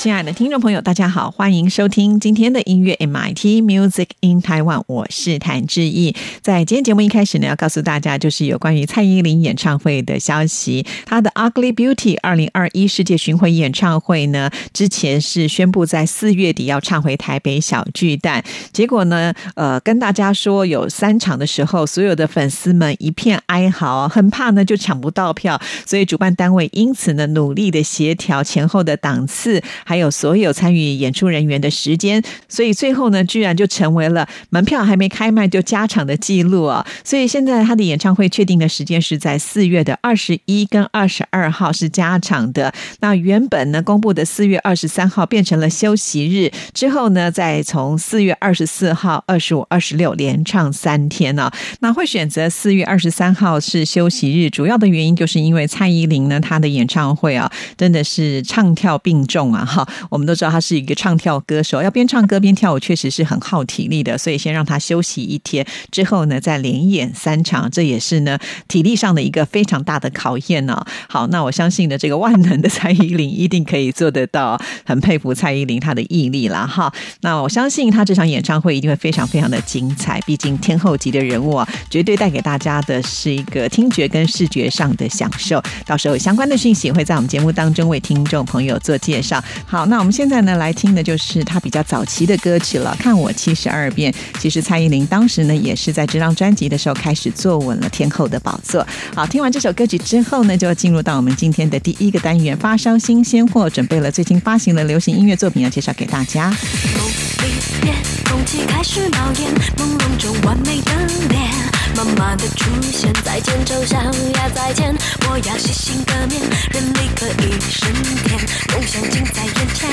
亲爱的听众朋友，大家好，欢迎收听今天的音乐 MIT Music in Taiwan，我是谭志毅。在今天节目一开始呢，要告诉大家就是有关于蔡依林演唱会的消息。她的 Ugly Beauty 二零二一世界巡回演唱会呢，之前是宣布在四月底要唱回台北小巨蛋，结果呢，呃，跟大家说有三场的时候，所有的粉丝们一片哀嚎，很怕呢就抢不到票，所以主办单位因此呢努力的协调前后的档次。还有所有参与演出人员的时间，所以最后呢，居然就成为了门票还没开卖就加场的记录啊！所以现在他的演唱会确定的时间是在四月的二十一跟二十二号是加场的。那原本呢公布的四月二十三号变成了休息日，之后呢再从四月二十四号、二十五、二十六连唱三天呢。那会选择四月二十三号是休息日，主要的原因就是因为蔡依林呢她的演唱会啊真的是唱跳并重啊！哈。我们都知道他是一个唱跳歌手，要边唱歌边跳舞，确实是很耗体力的。所以先让他休息一天，之后呢再连演三场，这也是呢体力上的一个非常大的考验呢。好，那我相信呢，这个万能的蔡依林一定可以做得到，很佩服蔡依林她的毅力了。哈。那我相信他这场演唱会一定会非常非常的精彩，毕竟天后级的人物啊，绝对带给大家的是一个听觉跟视觉上的享受。到时候相关的讯息会在我们节目当中为听众朋友做介绍。好，那我们现在呢来听的就是他比较早期的歌曲了。看我七十二变，其实蔡依林当时呢也是在这张专辑的时候开始坐稳了天后的宝座。好，听完这首歌曲之后呢，就进入到我们今天的第一个单元——发烧新鲜货，准备了最近发行的流行音乐作品要介绍给大家。空气开始冒烟，朦胧中完美的脸，妈妈的出现，再见丑小鸭再见，我要洗心革面，人力可以升天，梦想近在眼前。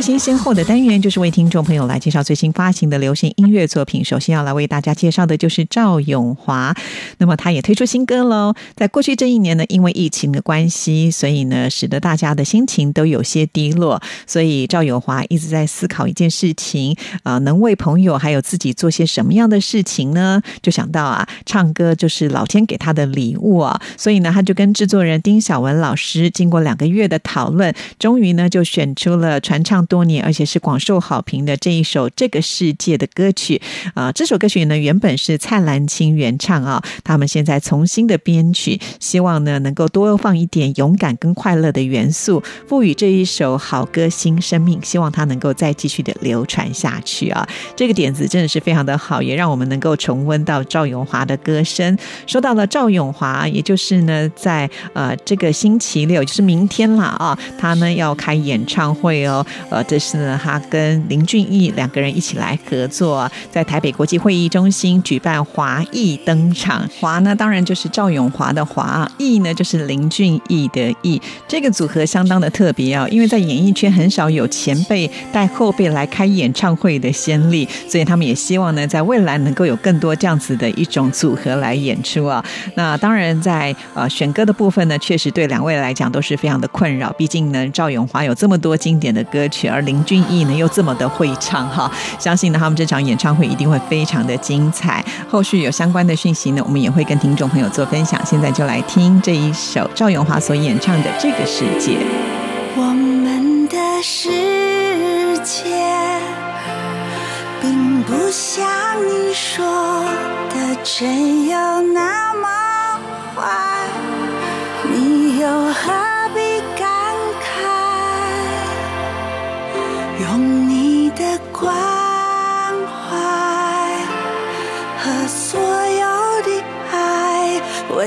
新鲜货的单元，就是为听众朋友来介绍最新发行的流行音乐作品。首先要来为大家介绍的就是赵永华，那么他也推出新歌喽。在过去这一年呢，因为疫情的关系，所以呢，使得大家的心情都有些低落。所以赵永华一直在思考一件事情啊、能为朋友还有自己做些什么样的事情呢？就想到啊，唱歌就是老天给他的礼物啊。所以呢，他就跟制作人丁晓文老师经过两个月的讨论，终于呢就选出了传唱多年而且是广受好评的这一首《这个世界》的歌曲啊、这首歌曲呢原本是蔡澜清原唱啊，他们现在重新的编曲，希望呢能够多放一点勇敢跟快乐的元素，赋予这一首好歌新生命，希望它能够再继续的流传下去啊。这个点子真的是非常的好，也让我们能够重温到赵永华的歌声。说到了赵永华，也就是呢，在呃这个星期六，就是明天了啊，他呢要开演唱会哦。这是呢他跟林俊逸两个人一起来合作，在台北国际会议中心举办华裔登场。华呢当然就是赵永华的华，艺呢就是林俊逸的逸。这个组合相当的特别啊，因为在演艺圈很少有前辈带后辈来开演唱会的先例，所以他们也希望呢，在未来能够有更多这样子的一种组合来演出啊。那当然在呃选歌的部分呢，确实对两位来讲都是非常的困扰，毕竟呢赵永华有这么多经典的歌曲，而林俊逸呢又这么的会唱哈，相信呢他们这场演唱会一定会非常的精彩。后续有相关的讯息呢，我们也会跟听众朋友做分享。现在就来听这一首赵咏华所演唱的《这个世界》。我们的世界，并不像你说的真有那么坏，你又何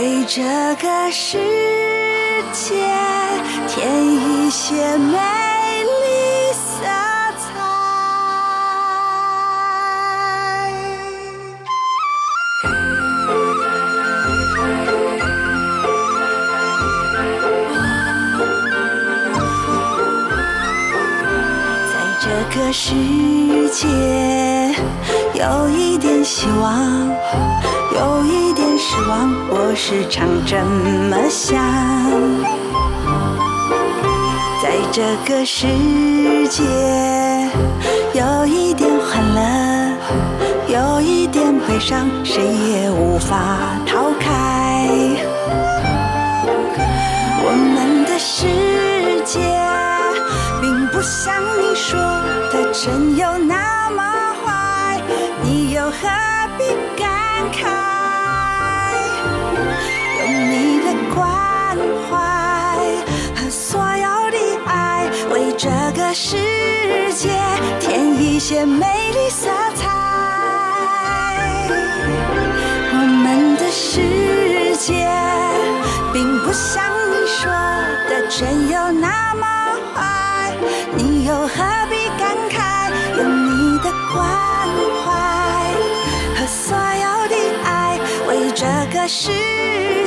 为这个世界添一些美丽色彩。在这个世界，有一点希望，有一望，我时常这么想。在这个世界，有一点欢乐，有一点悲伤，谁也无法逃开。我们的世界，并不像你说的真有那么坏，你又何必感慨？世界添一些美丽色彩。我们的世界并不像你说的真有那么坏，你又何必感慨？用你的关怀和所有的爱，为这个世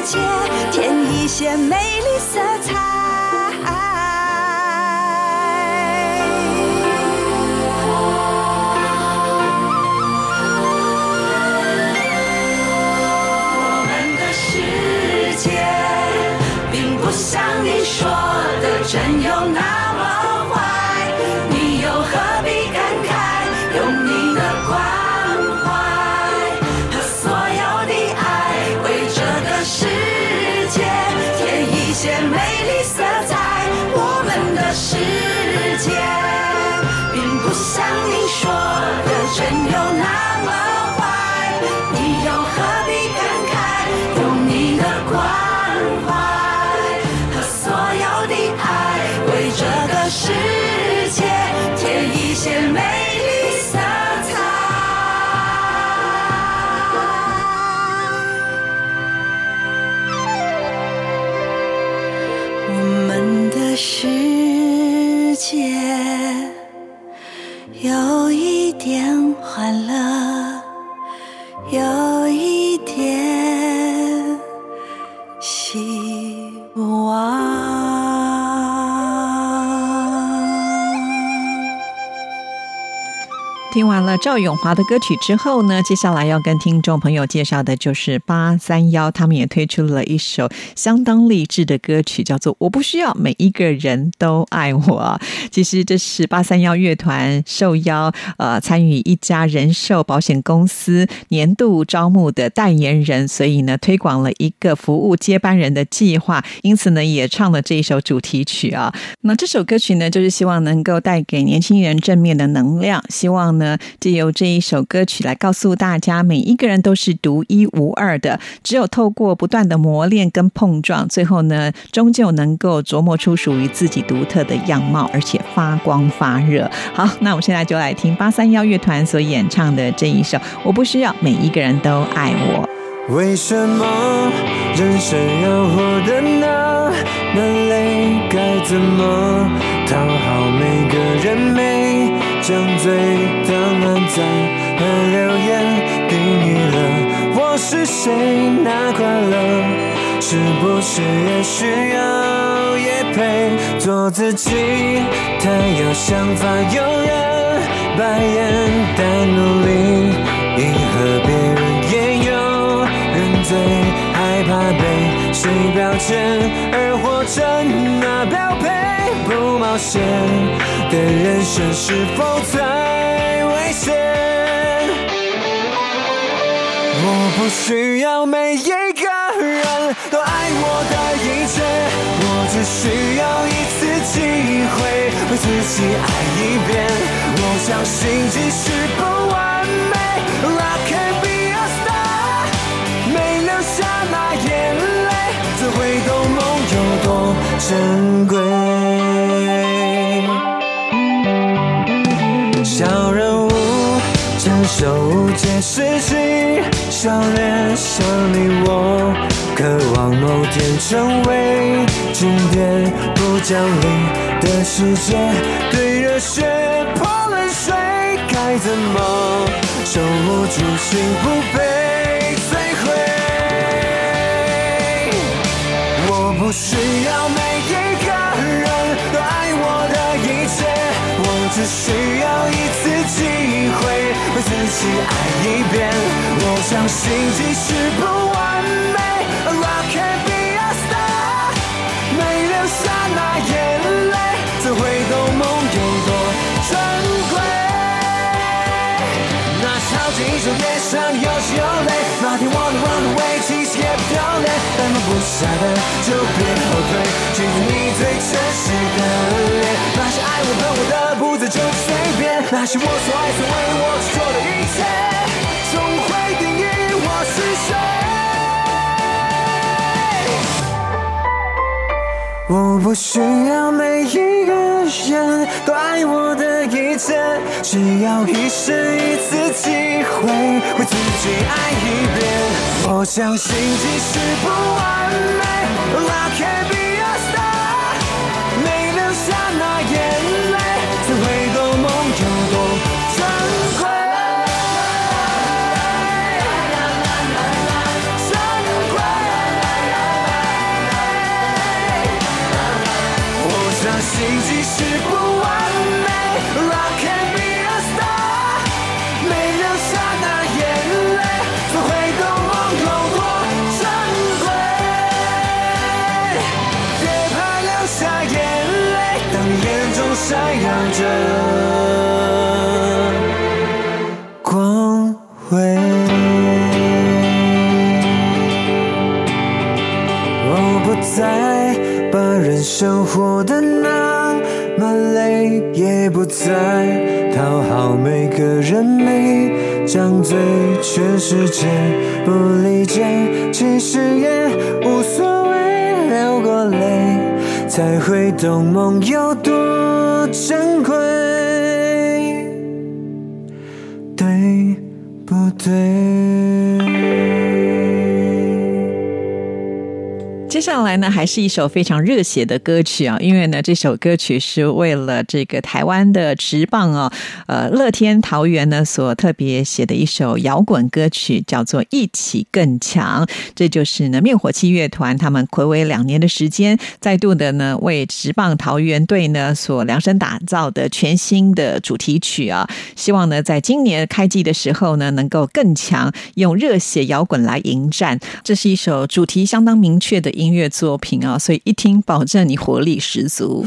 界添一些美说的真有赵咏华的歌曲之后呢，接下来要跟听众朋友介绍的就是八三幺，他们也推出了一首相当励志的歌曲，叫做《我不需要每一个人都爱我》。其实这是八三幺乐团受邀呃参与一家人寿保险公司年度招募的代言人，所以呢推广了一个服务接班人的计划，因此呢也唱了这一首主题曲啊。那这首歌曲呢，就是希望能够带给年轻人正面的能量，希望呢这由这一首歌曲来告诉大家，每一个人都是独一无二的，只有透过不断的磨练跟碰撞，最后呢，终究能够琢磨出属于自己独特的样貌，而且发光发热。好，那我们现在就来听八三幺乐团所演唱的这一首《我不需要每一个人都爱我》。为什么人生要活得那么累？该怎么讨好每个人？每张嘴当暗赞和留言定义了我是谁？那快乐是不是也需要也配做自己？太有想法，有人白眼，但努力迎合别人也有人最害怕被谁标签，而活成那标配不冒险的人生是否太危险？我不需要每一个人都爱我的一切，我只需要一次机会为自己爱一遍。我相信即使不完美珍贵？小人物。承受无解事情，笑脸像你我，渴望某天成为经典，不讲理的世界，对热血泼冷水，该怎么守护初心不被摧毁？我不需要只需要一次机会为自己爱一遍。我相信即使不完美，Rock and be a star，没流下那眼泪，怎会懂梦有多珍贵？那超级英雄脸上有血有泪，哪天我能 run away，其实也不丢脸。但放不下的就别后退，记住你最真实的脸。爱我恨我的，不再就随便。那些我所爱所为我所做的一切，总会定义我是谁。我不需要每一个人都爱我的一切，只要一生一次机会，为自己爱一遍。我相信即使不完美，I can 没张嘴全世界不理解，其实也无所谓，流过泪才会懂梦有多珍贵，下来呢，还是一首非常热血的歌曲啊，因为呢，这首歌曲是为了这个台湾的职棒啊，呃，乐天桃园呢所特别写的一首摇滚歌曲，叫做《一起更强》。这就是呢灭火器乐团他们暌违两年的时间，再度的呢为职棒桃园队呢所量身打造的全新的主题曲啊，希望呢在今年开季的时候呢能够更强，用热血摇滚来迎战。这是一首主题相当明确的音乐作品啊，所以一听保证你活力十足。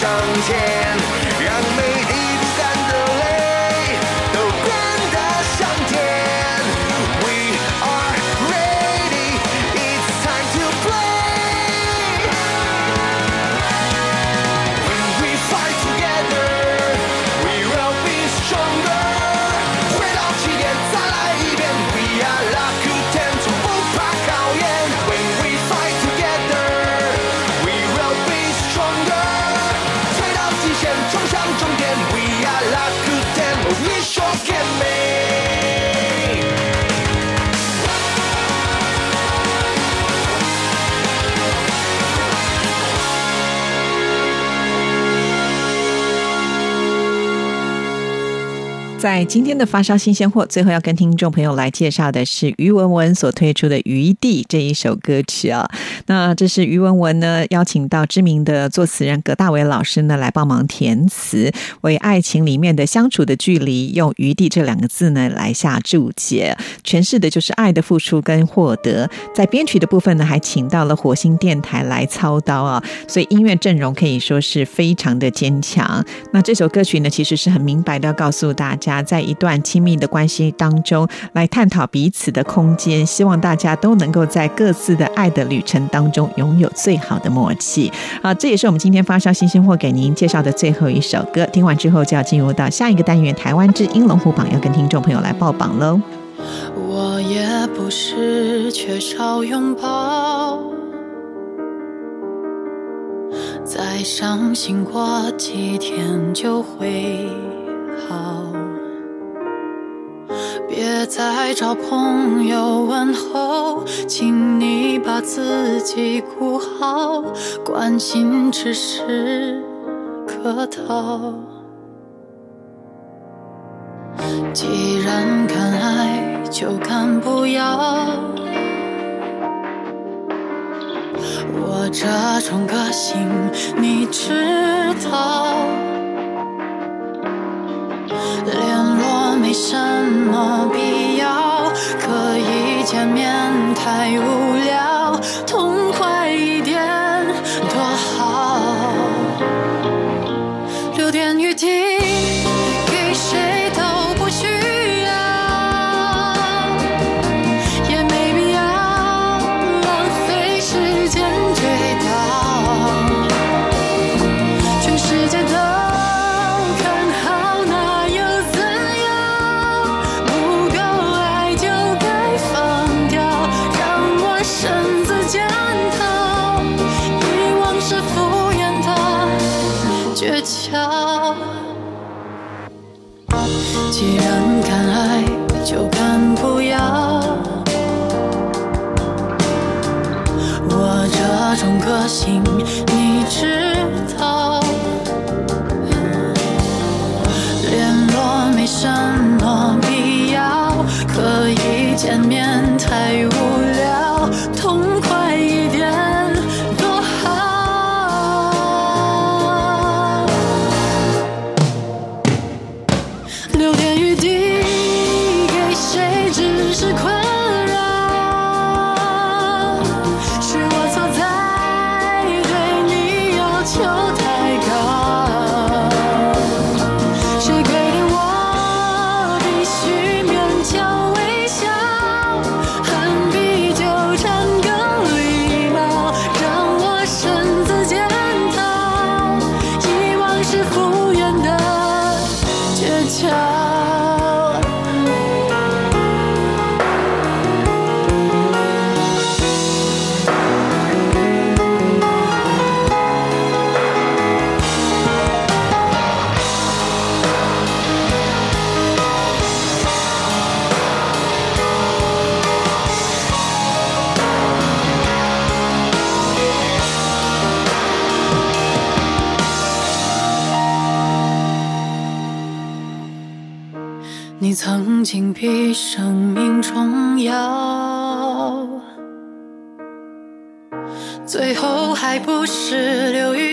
上前在今天的发烧新鲜货，最后要跟听众朋友来介绍的是于文文所推出的《余地》这一首歌曲啊。那这是于文文呢邀请到知名的作词人葛大为老师呢来帮忙填词，为爱情里面的相处的距离用“余地”这两个字呢来下注解，诠释的就是爱的付出跟获得。在编曲的部分呢，还请到了火星电台来操刀啊，所以音乐阵容可以说是非常的坚强。那这首歌曲呢，其实是很明白的要告诉大家。在一段亲密的关系当中，来探讨彼此的空间，希望大家都能够在各自的爱的旅程当中拥有最好的默契。啊，这也是我们今天发烧新鲜货给您介绍的最后一首歌。听完之后，就要进入到下一个单元——台湾之音龙虎榜，要跟听众朋友来报榜喽。我也不是缺少拥抱，再伤心过几天就会好。别再找朋友问候，请你把自己顾好，关心只是客套。既然敢爱，就敢不要。我这种个性你知道，连没什么必要，可以见面太无聊，诀窍。既然敢爱，就敢不要。我这种个性你知最后还不是流于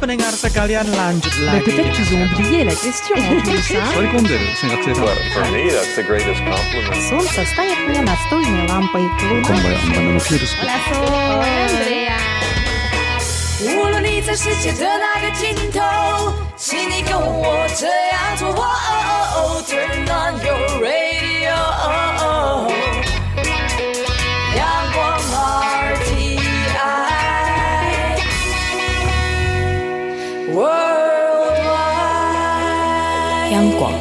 pendengar sekalian lanjut Bah, lagi. Peut-être qu'ils ont oublié la question en plus, hein. 追込んでる千学生さん For me, that's the greatest compliment. Солнце станет мне настольной лампой. Луна 无论你在世界的哪个尽头，请你跟我这样做。 央广，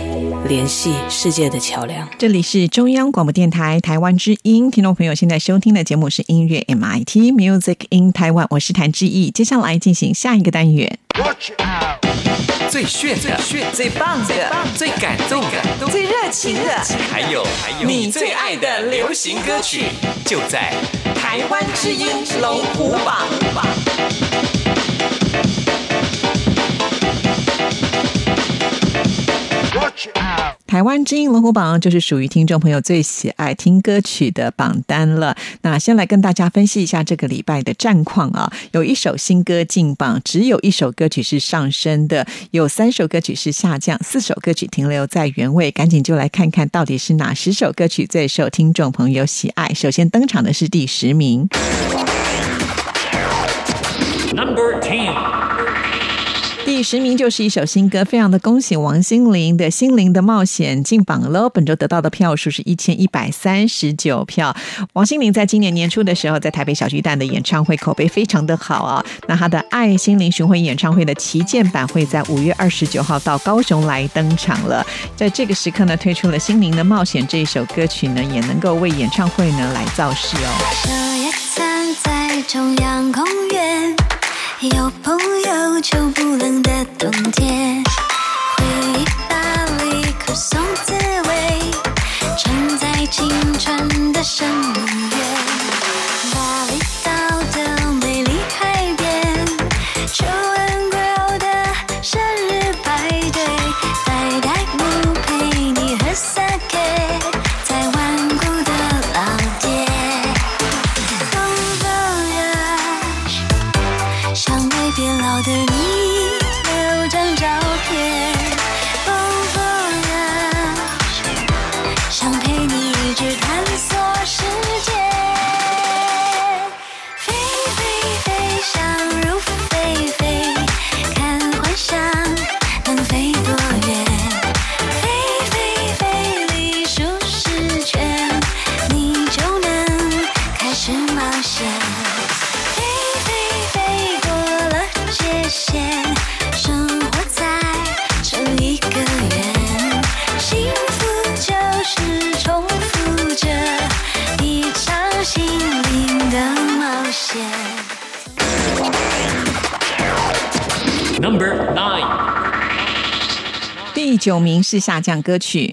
联系世界的桥梁。这里是中央广播电台台湾之音，听众朋友现在收听的节目是音乐 MIT Music in Taiwan，我是谭志毅。接下来进行下一个单元，最炫的、最棒的、最感动的、最热情的，还有还有你最爱的流行歌曲，就在台湾之音龙虎榜。台湾之音龙虎榜就是属于听众朋友最喜爱听歌曲的榜单了。那先来跟大家分析一下这个礼拜的战况啊，有一首新歌进榜，只有一首歌曲是上升的，有三首歌曲是下降，四首歌曲停留在原位。赶紧就来看看到底是哪十首歌曲最受听众朋友喜爱。首先登场的是第十名。Number Ten。第十名就是一首新歌，非常的恭喜王心凌的《心灵的冒险》进榜喽！本周得到的票数是一千一百三十九票。王心凌在今年年初的时候，在台北小巨蛋的演唱会口碑非常的好啊。那她的《爱心灵巡回演唱会》的旗舰版会在五月二十九号到高雄来登场了。在这个时刻呢，推出了《心灵的冒险》这一首歌曲呢，也能够为演唱会呢来造势哦。这夜餐在中央公园，有朋友就不冷的冬天，回忆巴黎可颂滋味，承载青春的盛宴九名是下降歌曲。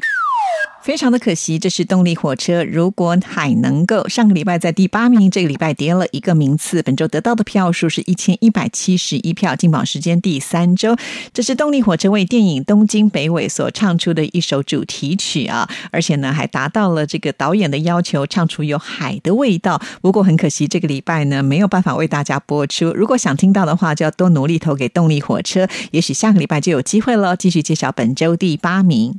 非常的可惜，这是动力火车。如果海能够，上个礼拜在第八名，这个礼拜跌了一个名次。本周得到的票数是一千一百七十一票，进榜时间第三周。这是动力火车为电影《东京北纬》所唱出的一首主题曲啊，而且呢还达到了这个导演的要求，唱出有海的味道。不过很可惜，这个礼拜呢没有办法为大家播出。如果想听到的话，就要多努力投给动力火车，也许下个礼拜就有机会了。继续介绍本周第八名。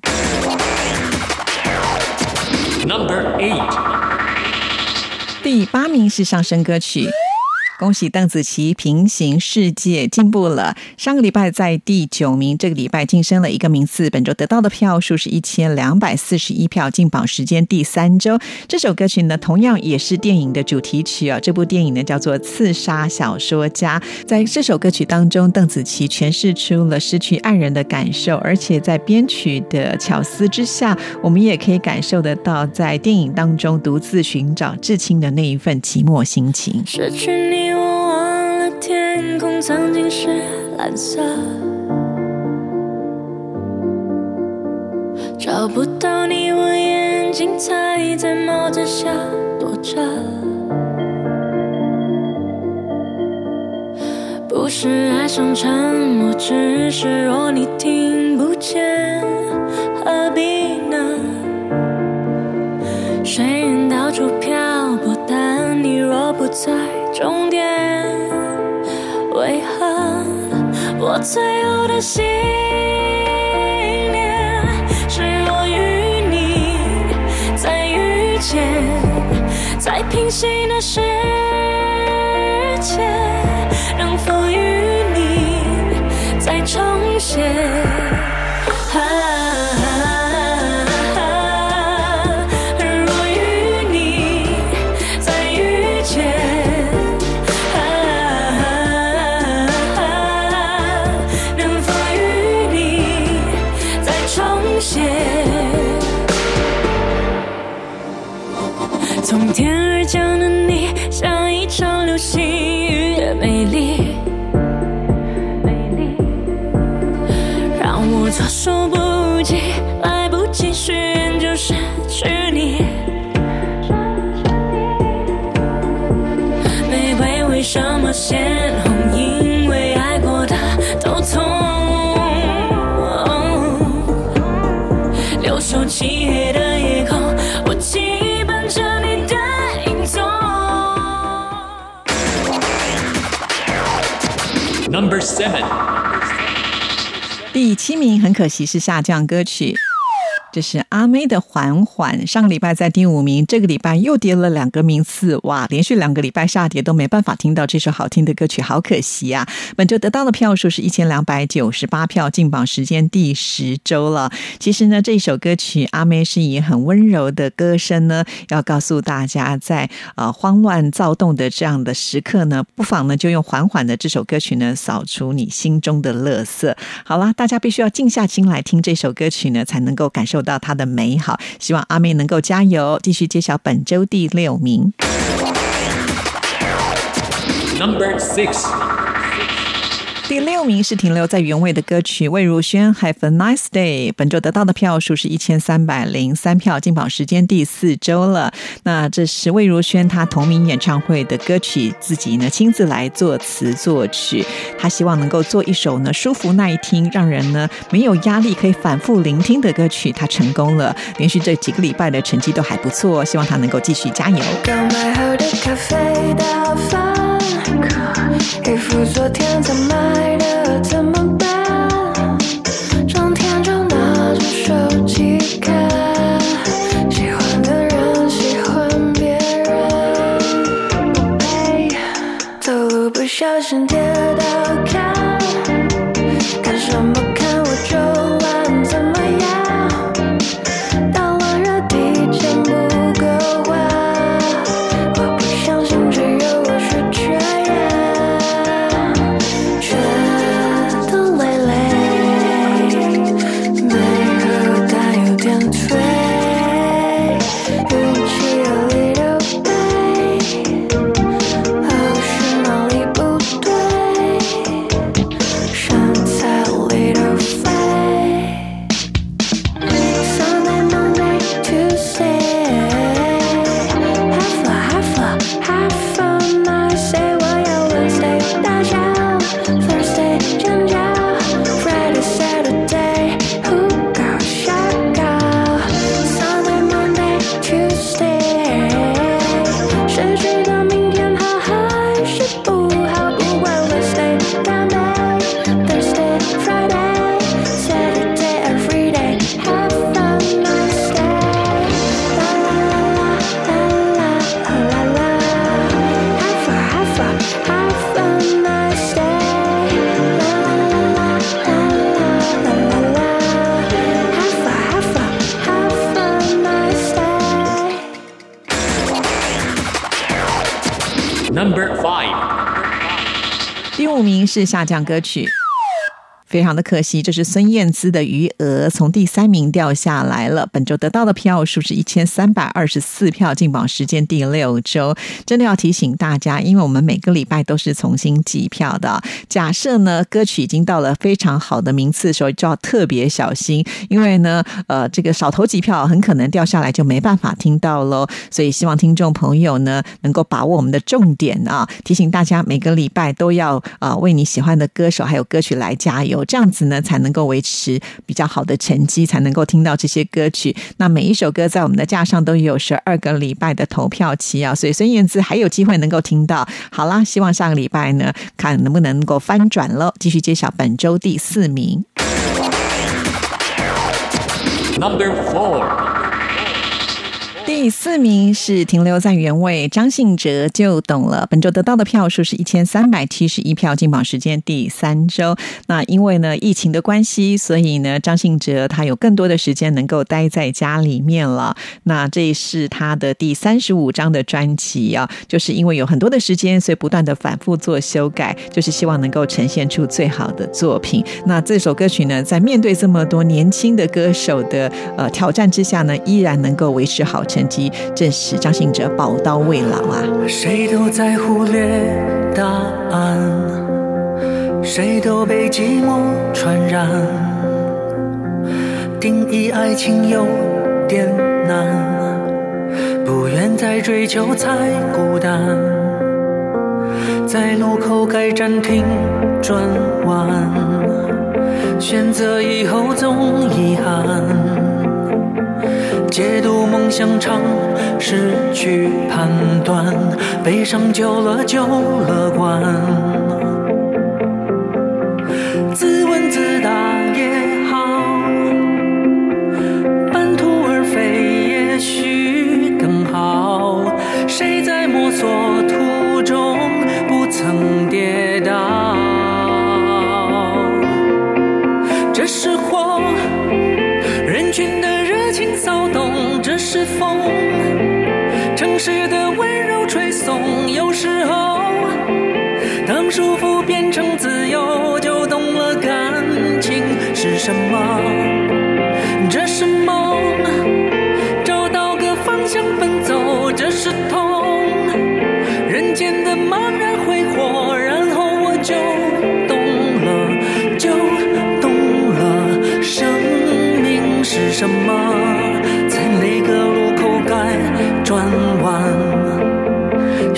Number Eight。第八名是上升歌曲。恭喜邓紫棋《平行世界》进步了，上个礼拜在第九名，这个礼拜晋升了一个名次。本周得到的票数是一千两百四十一票，进榜时间第三周。这首歌曲呢，同样也是电影的主题曲啊。这部电影呢叫做《刺杀小说家》。在这首歌曲当中，邓紫棋诠释出了失去爱人的感受，而且在编曲的巧思之下，我们也可以感受得到，在电影当中独自寻找至亲的那一份寂寞心情。失去你，曾经是蓝色，找不到你，我眼睛才在帽子下躲着。不是爱上沉默，只是若你听不见，何必呢？水人到处漂泊，但你若不在终点，最后的信念是我与你再遇见，在平行的世界，能否与你再重写？为什么鲜红？因为爱过的都痛。留守漆黑的夜空，我期盼着你的影踪。Number seven，第七名很可惜是下降歌曲。这是阿妹的《缓缓》，上个礼拜在第五名，这个礼拜又跌了两个名次，哇！连续两个礼拜下跌都没办法听到这首好听的歌曲，好可惜啊！本周得到的票数是一千两百九十八票，进榜时间第十周了。其实呢，这首歌曲阿妹是以很温柔的歌声呢，要告诉大家在，呃慌乱躁动的这样的时刻呢，不妨呢就用缓缓的这首歌曲呢，扫除你心中的乐色。好啦，大家必须要静下心来听这首歌曲呢，才能够感受到它的美好。希望阿妹能够加油，继续揭晓本周第六名。Number six，第六名是停留在原位的歌曲魏如萱《Have a Nice Day》，本周得到的票数是一千三百零三票，进榜时间第四周了。那这是魏如萱她同名演唱会的歌曲，自己呢亲自来作词作曲。她希望能够做一首呢舒服耐听，让人呢没有压力可以反复聆听的歌曲。她成功了，连续这几个礼拜的成绩都还不错，希望她能够继续加油。衣服昨天才买的怎么是下降歌曲。非常的可惜，这是孙燕姿的《余额》从第三名掉下来了。本周得到的票数是一千三百二十四票，进榜时间第六周。真的要提醒大家，因为我们每个礼拜都是重新计票的。假设呢歌曲已经到了非常好的名次的时候，就要特别小心，因为呢呃这个少投几票，很可能掉下来就没办法听到喽。所以希望听众朋友呢能够把握我们的重点啊，提醒大家每个礼拜都要啊、为你喜欢的歌手还有歌曲来加油。这样子呢，才能够维持比较好的成绩，才能够听到这些歌曲。那每一首歌在我们的架上都有十二个礼拜的投票期啊，所以孙燕姿还有机会能够听到。好啦，希望上个礼拜呢，看能不能够翻转喽。继续揭晓本周第四名。Number four，第四名是停留在原位，张信哲就懂了。本周得到的票数是一千三百七十一票，进榜时间第三周。那因为呢疫情的关系，所以呢张信哲他有更多的时间能够待在家里面了。那这是他的第三十五张的专辑啊，就是因为有很多的时间，所以不断的反复做修改，就是希望能够呈现出最好的作品。那这首歌曲呢，在面对这么多年轻的歌手的呃挑战之下呢，依然能够维持好成辑，证实张信哲宝刀未老啊。谁都在忽略答案，谁都被寂寞传染。定义爱情有点难，不愿再追求才孤单。在路口该暂停转弯，选择以后总遗憾。解读梦想场，失去判断，悲伤久了就乐观。自问自答也好，半途而废也许更好。谁在摸索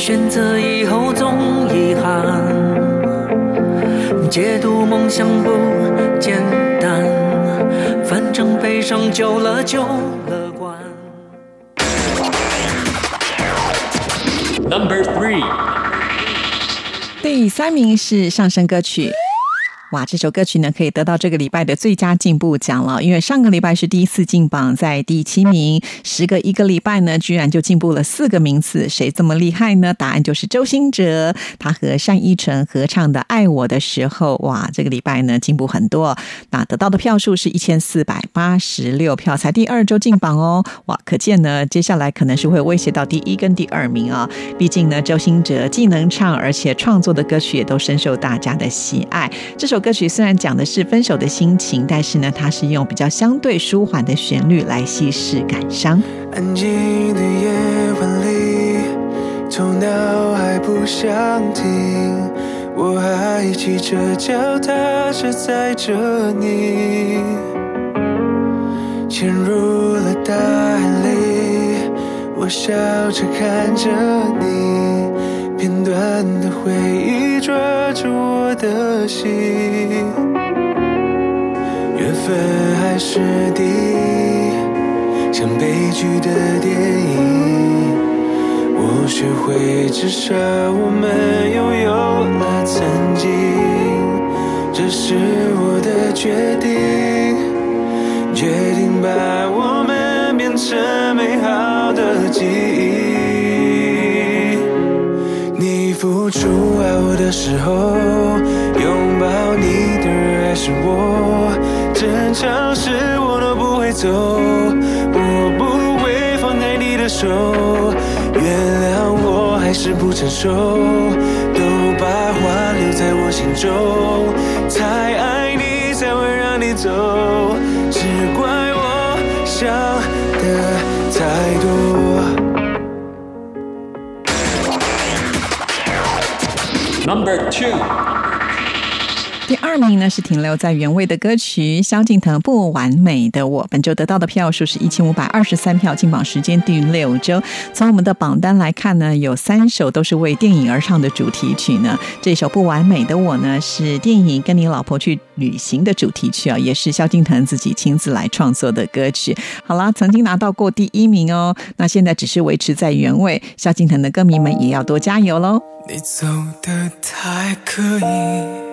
选择以后总遗憾。解读梦想不简单，反正悲伤久了就乐观。Number three，第三名是上升歌曲。哇，这首歌曲呢可以得到这个礼拜的最佳进步奖了，因为上个礼拜是第一次进榜，在第七名，时隔一个礼拜呢，居然就进步了四个名次，谁这么厉害呢？答案就是周兴哲，他和单依纯合唱的《爱我的时候》，哇，这个礼拜呢进步很多，那得到的票数是一千四百八十六票，才第二周进榜哦，哇，可见呢，接下来可能是会威胁到第一跟第二名啊，毕竟呢，周兴哲既能唱，而且创作的歌曲也都深受大家的喜爱。这首首歌曲虽然讲的是分手的心情，但是呢，它是用比较相对舒缓的旋律来稀释感伤。安静的夜晚里，头脑还不想停，我还骑着脚踏车载着你，潜入了大海里，我笑着看着你，片段的回忆抓住我的心，缘分还是敌。像悲剧的电影，我学会至少我们拥有了曾经，这是我的决定，决定把我们变成美好的记忆。出爱我的时候，拥抱你的人还是我，争吵时我都不会走。我不会放开你的手，原谅我还是不成熟，都把话留在我心中，太爱你才会让你走，只怪我想的太多。Number two，第二名呢是停留在原位的歌曲，萧敬腾《不完美的我》，本周得到的票数是一千五百二十三票，进榜时间第六周。从我们的榜单来看呢，有三首都是为电影而唱的主题曲呢。这首《不完美的我》呢是电影《跟你老婆去旅行》的主题曲啊，也是萧敬腾自己亲自来创作的歌曲。好啦，曾经拿到过第一名哦，那现在只是维持在原位。萧敬腾的歌迷们也要多加油喽！你走的太刻意，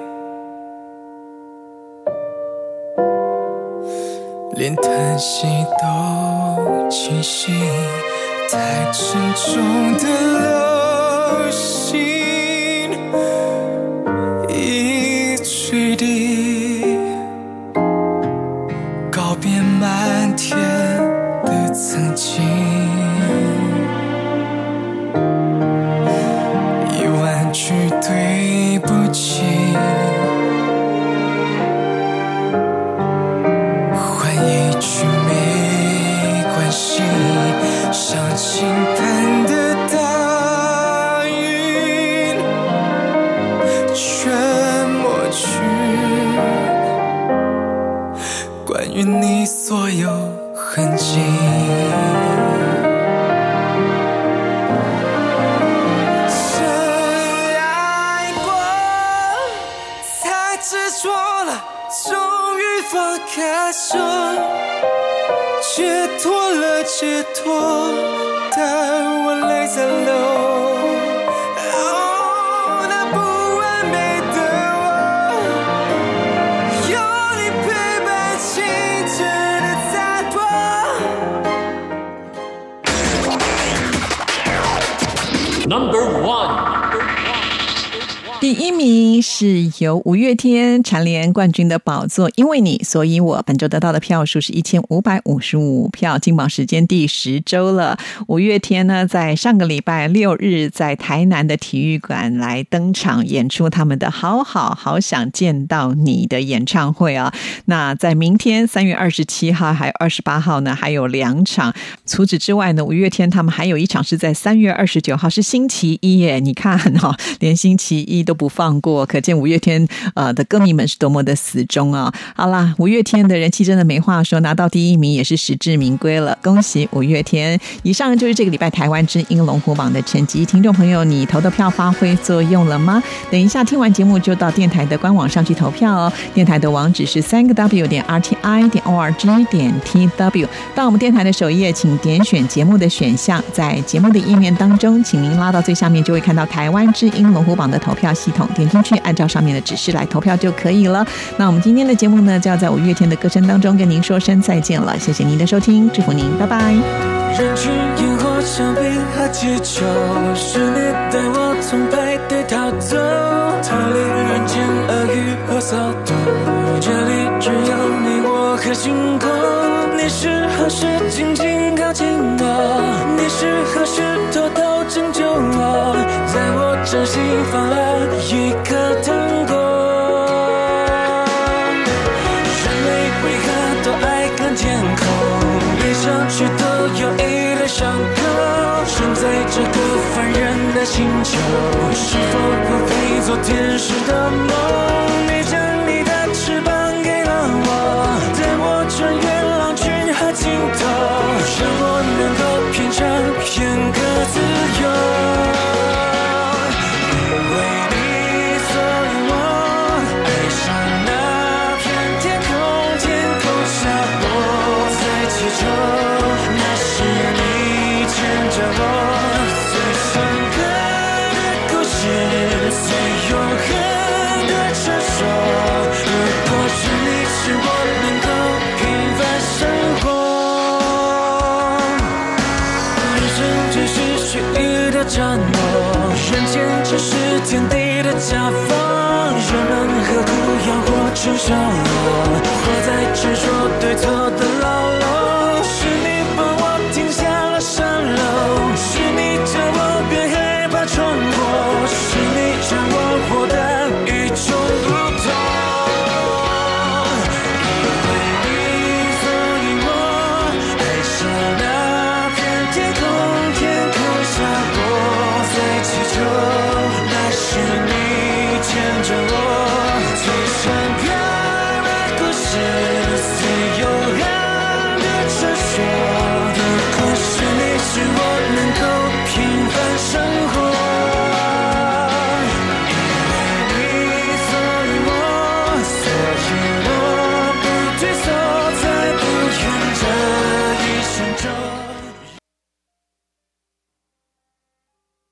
连叹息都清晰，太沉重的流星倾盆的大雨全抹去关于你所有痕迹。真爱过才执着了终于放开手。脱了，解脱，但我泪在流。哦，那不完美的我，有你陪伴，清澈的洒脱。Number one。第一名是由五月天蝉联冠军的宝座，因为你，所以我本周得到的票数是一千五百五十五票，金榜时间第十周了。五月天呢，在上个礼拜六日在台南的体育馆来登场演出他们的《好好好想见到你》的演唱会啊。那在明天三月二十七号还有二十八号呢，还有两场。除此之外呢，五月天他们还有一场是在三月二十九号，是星期一耶。你看哈、哦，连星期一都不放过，可见五月天呃的歌迷们是多么的死忠啊！好啦，五月天的人气真的没话说，拿到第一名也是实至名归了，恭喜五月天！以上就是这个礼拜台湾之音龙虎榜的成绩，听众朋友，你投的票发挥作用了吗？等一下听完节目就到电台的官网上去投票哦，电台的网址是三个 W 点 R T I 点 O R G 点 T W，到我们电台的首页，请点选节目的选项，在节目的页面当中，请您拉到最下面，就会看到台湾之音龙虎榜的投票系统，点进去，按照上面的指示来投票就可以了。那我们今天的节目呢，就要在五月天的歌声当中跟您说声再见了，谢谢您的收听，祝福您，拜拜。人群烟火香槟和气球，是你带我从派对逃走，逃离人间恶语和骚动。这里只有你我和星空。你是何时紧紧靠近我？你是何时偷偷拯救我？在我掌心放了一颗糖果。人类为何都爱看天空？理想却都有一堆伤口。生在这个凡人的星球，是否不配做天使的梦？你将你的翅膀给了我，带我穿越狼群和尽头，让我能够品尝片刻地的夹缝。人们何苦要活成熟？活在执着对错的